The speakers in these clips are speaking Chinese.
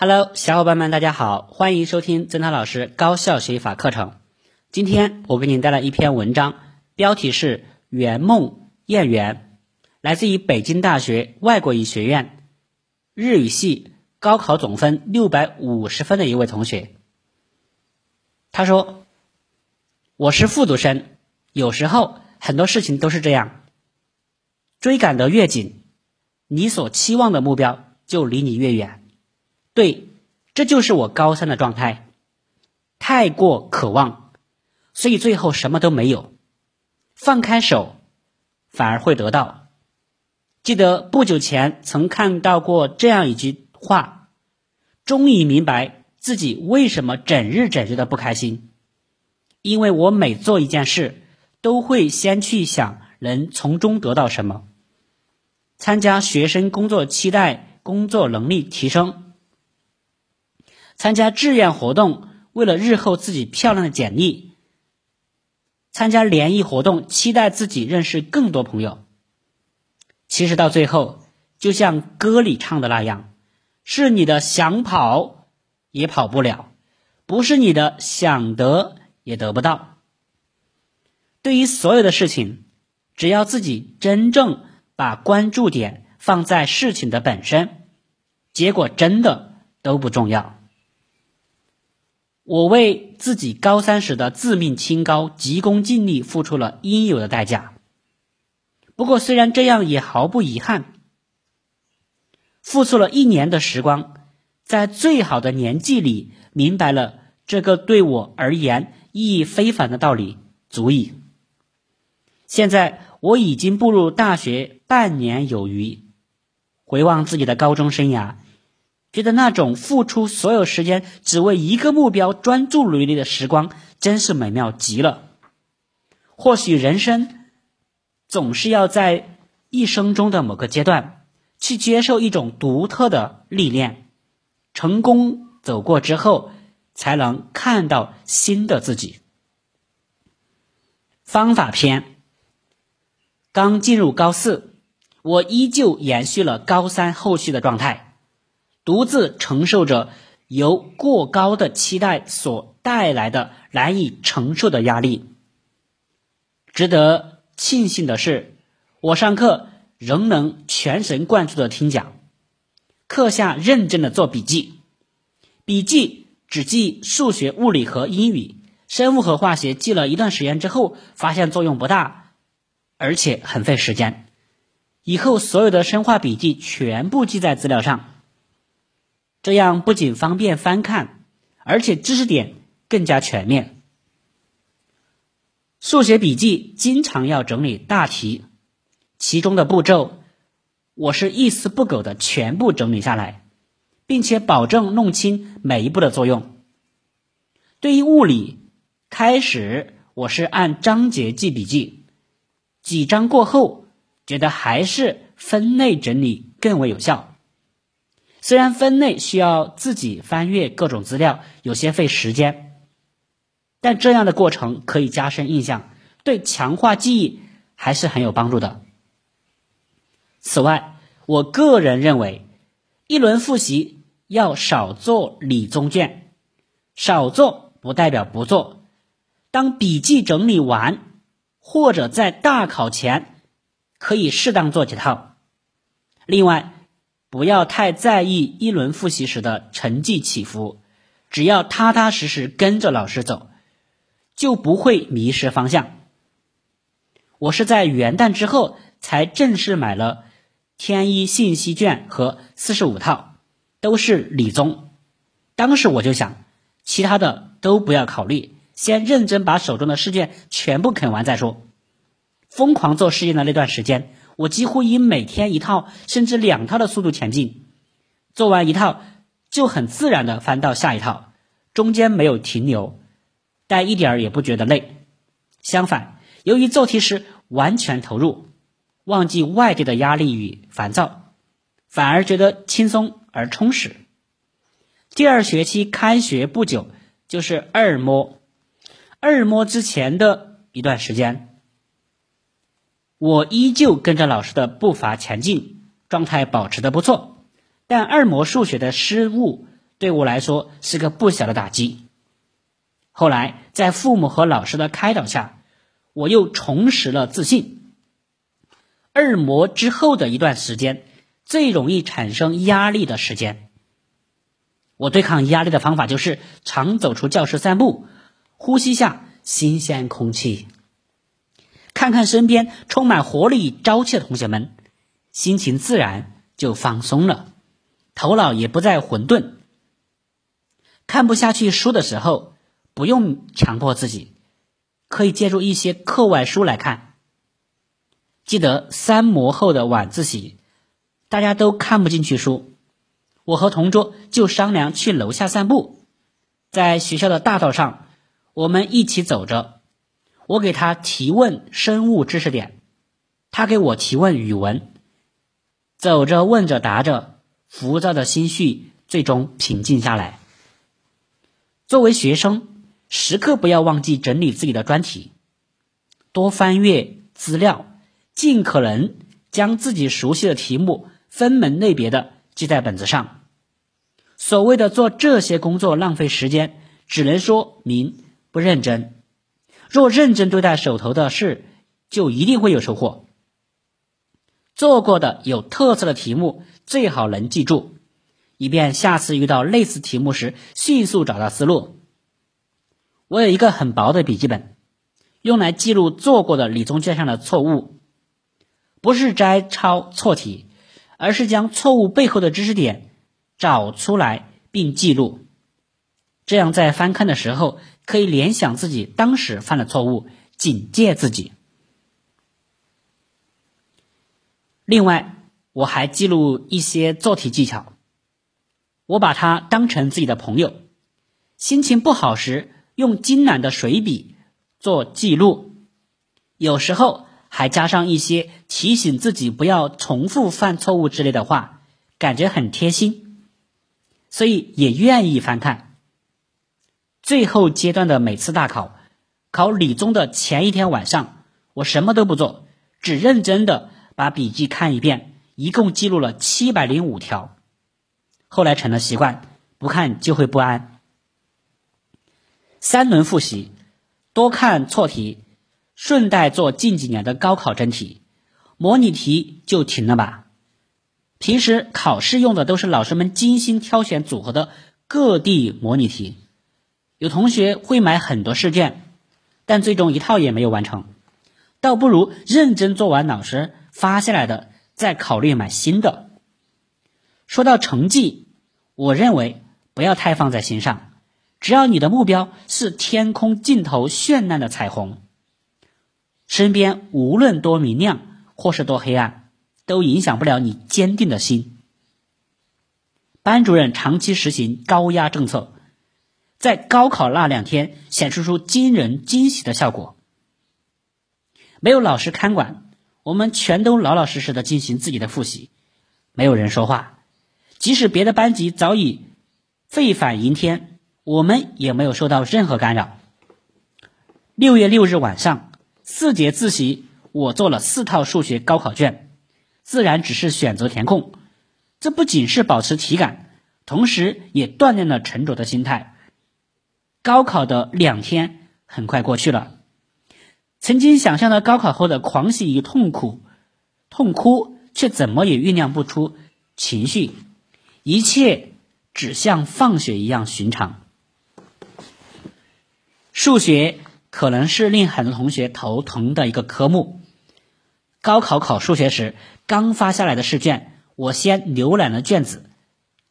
Hello，小伙伴们，大家好，欢迎收听曾涛老师高效学习法课程。今天我给您带来一篇文章，标题是《圆梦燕园》，来自于北京大学外国语学院日语系高考总分六百五十分的一位同学。他说：“我是复读生，有时候很多事情都是这样，追赶得越紧，你所期望的目标就离你越远。”对，这就是我高三的状态，太过渴望，所以最后什么都没有。放开手，反而会得到。记得不久前曾看到过这样一句话，终于明白自己为什么整日整日的不开心，因为我每做一件事，都会先去想能从中得到什么。参加学生工作，期待工作能力提升。参加志愿活动，为了日后自己漂亮的简历；参加联谊活动，期待自己认识更多朋友。其实到最后，就像歌里唱的那样，是你的想跑也跑不了，不是你的想得也得不到。对于所有的事情，只要自己真正把关注点放在事情的本身，结果真的都不重要。我为自己高三时的自命清高、急功近利付出了应有的代价。不过，虽然这样也毫不遗憾。付出了一年的时光，在最好的年纪里明白了这个对我而言意义非凡的道理，足矣。现在我已经步入大学半年有余，回望自己的高中生涯。觉得那种付出所有时间只为一个目标专注努力的时光，真是美妙极了。或许人生总是要在一生中的某个阶段，去接受一种独特的历练，成功走过之后，才能看到新的自己。方法篇：刚进入高四，我依旧延续了高三后续的状态。独自承受着由过高的期待所带来的难以承受的压力。值得庆幸的是，我上课仍能全神贯注的听讲，课下认真的做笔记。笔记只记数学、物理和英语，生物和化学记了一段时间之后，发现作用不大，而且很费时间。以后所有的生化笔记全部记在资料上。这样不仅方便翻看，而且知识点更加全面。数学笔记经常要整理大题，其中的步骤，我是一丝不苟的全部整理下来，并且保证弄清每一步的作用。对于物理，开始我是按章节记笔记，几章过后，觉得还是分类整理更为有效。虽然分类需要自己翻阅各种资料，有些费时间，但这样的过程可以加深印象，对强化记忆还是很有帮助的。此外，我个人认为，一轮复习要少做理综卷，少做不代表不做。当笔记整理完，或者在大考前，可以适当做几套。另外。不要太在意一轮复习时的成绩起伏，只要踏踏实实跟着老师走，就不会迷失方向。我是在元旦之后才正式买了天一信息卷和四十五套，都是理综。当时我就想，其他的都不要考虑，先认真把手中的试卷全部啃完再说。疯狂做试卷的那段时间。我几乎以每天一套甚至两套的速度前进，做完一套就很自然的翻到下一套，中间没有停留，但一点儿也不觉得累。相反，由于做题时完全投入，忘记外界的压力与烦躁，反而觉得轻松而充实。第二学期开学不久就是二模，二模之前的一段时间。我依旧跟着老师的步伐前进，状态保持的不错，但二模数学的失误对我来说是个不小的打击。后来在父母和老师的开导下，我又重拾了自信。二模之后的一段时间，最容易产生压力的时间。我对抗压力的方法就是常走出教室散步，呼吸下新鲜空气，看看身边充满活力朝气的同学们，心情自然就放松了，头脑也不再混沌。看不下去书的时候，不用强迫自己，可以借助一些课外书来看。记得三模后的晚自习，大家都看不进去书，我和同桌就商量去楼下散步。在学校的大道上，我们一起走着，我给他提问生物知识点，他给我提问语文。走着问着答着，浮躁的心绪最终平静下来。作为学生，时刻不要忘记整理自己的专题，多翻阅资料，尽可能将自己熟悉的题目分门类别的记在本子上。所谓的做这些工作浪费时间，只能说明不认真。若认真对待手头的事，就一定会有收获。做过的有特色的题目，最好能记住。以便下次遇到类似题目时迅速找到思路。我有一个很薄的笔记本，用来记录做过的理综卷上的错误，不是摘抄错题，而是将错误背后的知识点找出来并记录。这样在翻看的时候可以联想自己当时犯的错误，警戒自己。另外，我还记录一些做题技巧。我把它当成自己的朋友，心情不好时用精懒的水笔做记录，有时候还加上一些提醒自己不要重复犯错误之类的话，感觉很贴心，所以也愿意翻看。最后阶段的每次大考，考理综的前一天晚上，我什么都不做，只认真的把笔记看一遍，一共记录了七百零五条。后来成了习惯，不看就会不安。三轮复习，多看错题，顺带做近几年的高考真题，模拟题就停了吧。平时考试用的都是老师们精心挑选组合的各地模拟题，有同学会买很多试卷，但最终一套也没有完成，倒不如认真做完老师发下来的，再考虑买新的。说到成绩，我认为不要太放在心上。只要你的目标是天空尽头绚烂的彩虹，身边无论多明亮或是多黑暗，都影响不了你坚定的心。班主任长期实行高压政策，在高考那两天显示出惊人惊喜的效果。没有老师看管，我们全都老老实实的进行自己的复习，没有人说话。即使别的班级早已沸反迎天，我们也没有受到任何干扰。六月六日晚上，四节自习，我做了四套数学高考卷，自然只是选择填空。这不仅是保持体感，同时也锻炼了沉着的心态。高考的两天很快过去了，曾经想象的高考后的狂喜与痛苦、痛哭，却怎么也酝酿不出情绪。一切只像放学一样寻常。数学可能是令很多同学头疼的一个科目。高考考数学时，刚发下来的试卷，我先浏览了卷子，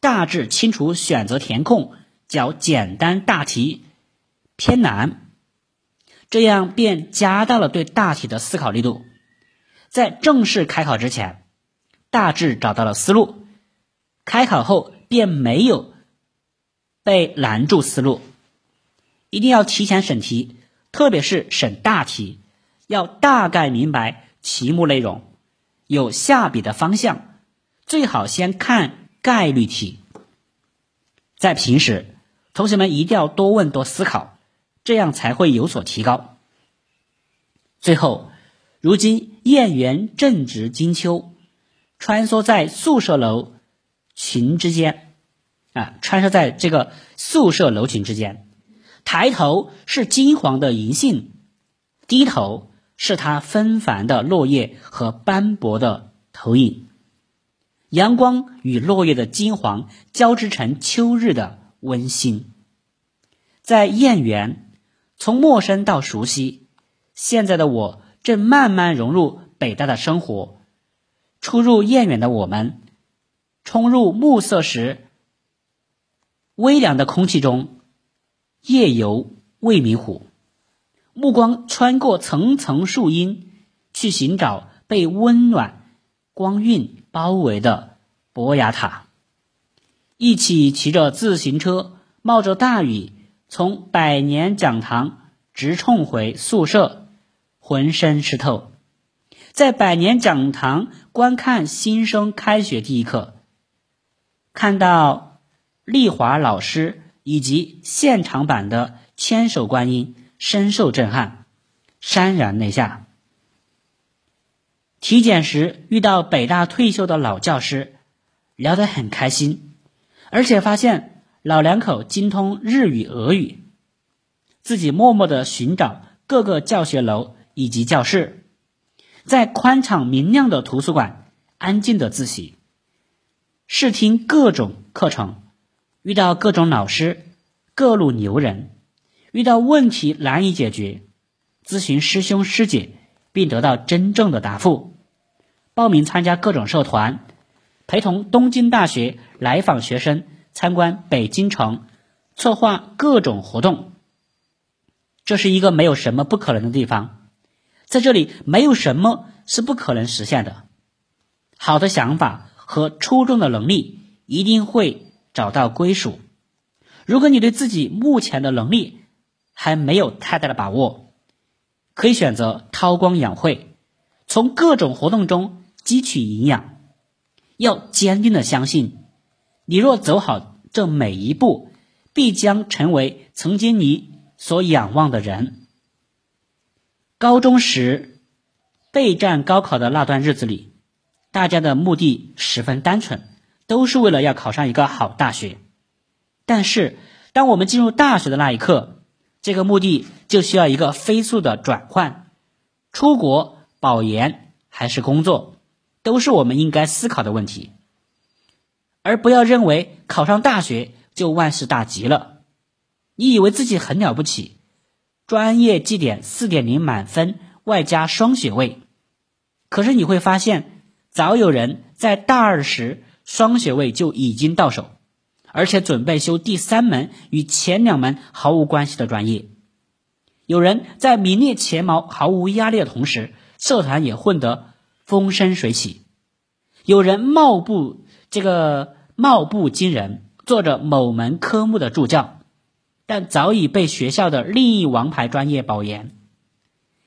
大致清楚选择填空较简单大题偏难，这样便加大了对大题的思考力度。在正式开考之前，大致找到了思路。开考后便没有被拦住思路，一定要提前审题，特别是审大题，要大概明白题目内容，有下笔的方向，最好先看概率题。在平时，同学们一定要多问多思考，这样才会有所提高。最后，如今燕园正值金秋，穿梭在宿舍楼。群之间，啊，穿梭在这个宿舍楼群之间。抬头是金黄的银杏，低头是它纷繁的落叶和斑驳的投影。阳光与落叶的金黄交织成秋日的温馨。在燕园，从陌生到熟悉，现在的我正慢慢融入北大的生活。初入燕园的我们，冲入暮色时，微凉的空气中，夜游未名湖，目光穿过层层树荫，去寻找被温暖光晕包围的博雅塔。一起骑着自行车，冒着大雨。从百年讲堂直冲回宿舍，浑身湿透。在百年讲堂观看新生开学第一课，看到丽华老师以及现场版的千手观音，深受震撼，潸然泪下。体检时遇到北大退休的老教师，聊得很开心，而且发现。老两口精通日语、俄语，自己默默的寻找各个教学楼以及教室，在宽敞明亮的图书馆安静的自习，试听各种课程，遇到各种老师，各路牛人，遇到问题难以解决，咨询师兄师姐，并得到真正的答复，报名参加各种社团，陪同东京大学来访学生。参观北京城，策划各种活动。这是一个没有什么不可能的地方，在这里没有什么是不可能实现的。好的想法和出众的能力一定会找到归属。如果你对自己目前的能力还没有太大的把握，可以选择韬光养晦，从各种活动中汲取营养。要坚定的相信。你若走好这每一步，必将成为曾经你所仰望的人。高中时备战高考的那段日子里，大家的目的十分单纯，都是为了要考上一个好大学。但是，当我们进入大学的那一刻，这个目的就需要一个飞速的转换。出国、保研还是工作，都是我们应该思考的问题。而不要认为考上大学就万事大吉了。你以为自己很了不起，专业绩点四点零满分，外加双学位。可是你会发现，早有人在大二时双学位就已经到手，而且准备修第三门与前两门毫无关系的专业。有人在名列前茅、毫无压力的同时，社团也混得风生水起。有人貌不。这个貌不惊人，做着某门科目的助教，但早已被学校的另一王牌专业保研。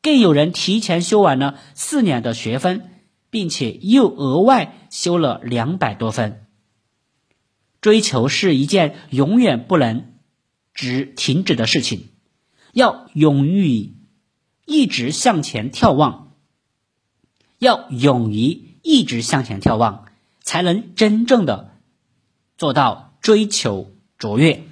更有人提前修完了四年的学分，并且又额外修了两百多分。追求是一件永远不能止停止的事情，要勇于一直向前眺望，要勇于一直向前眺望。才能真正的做到追求卓越。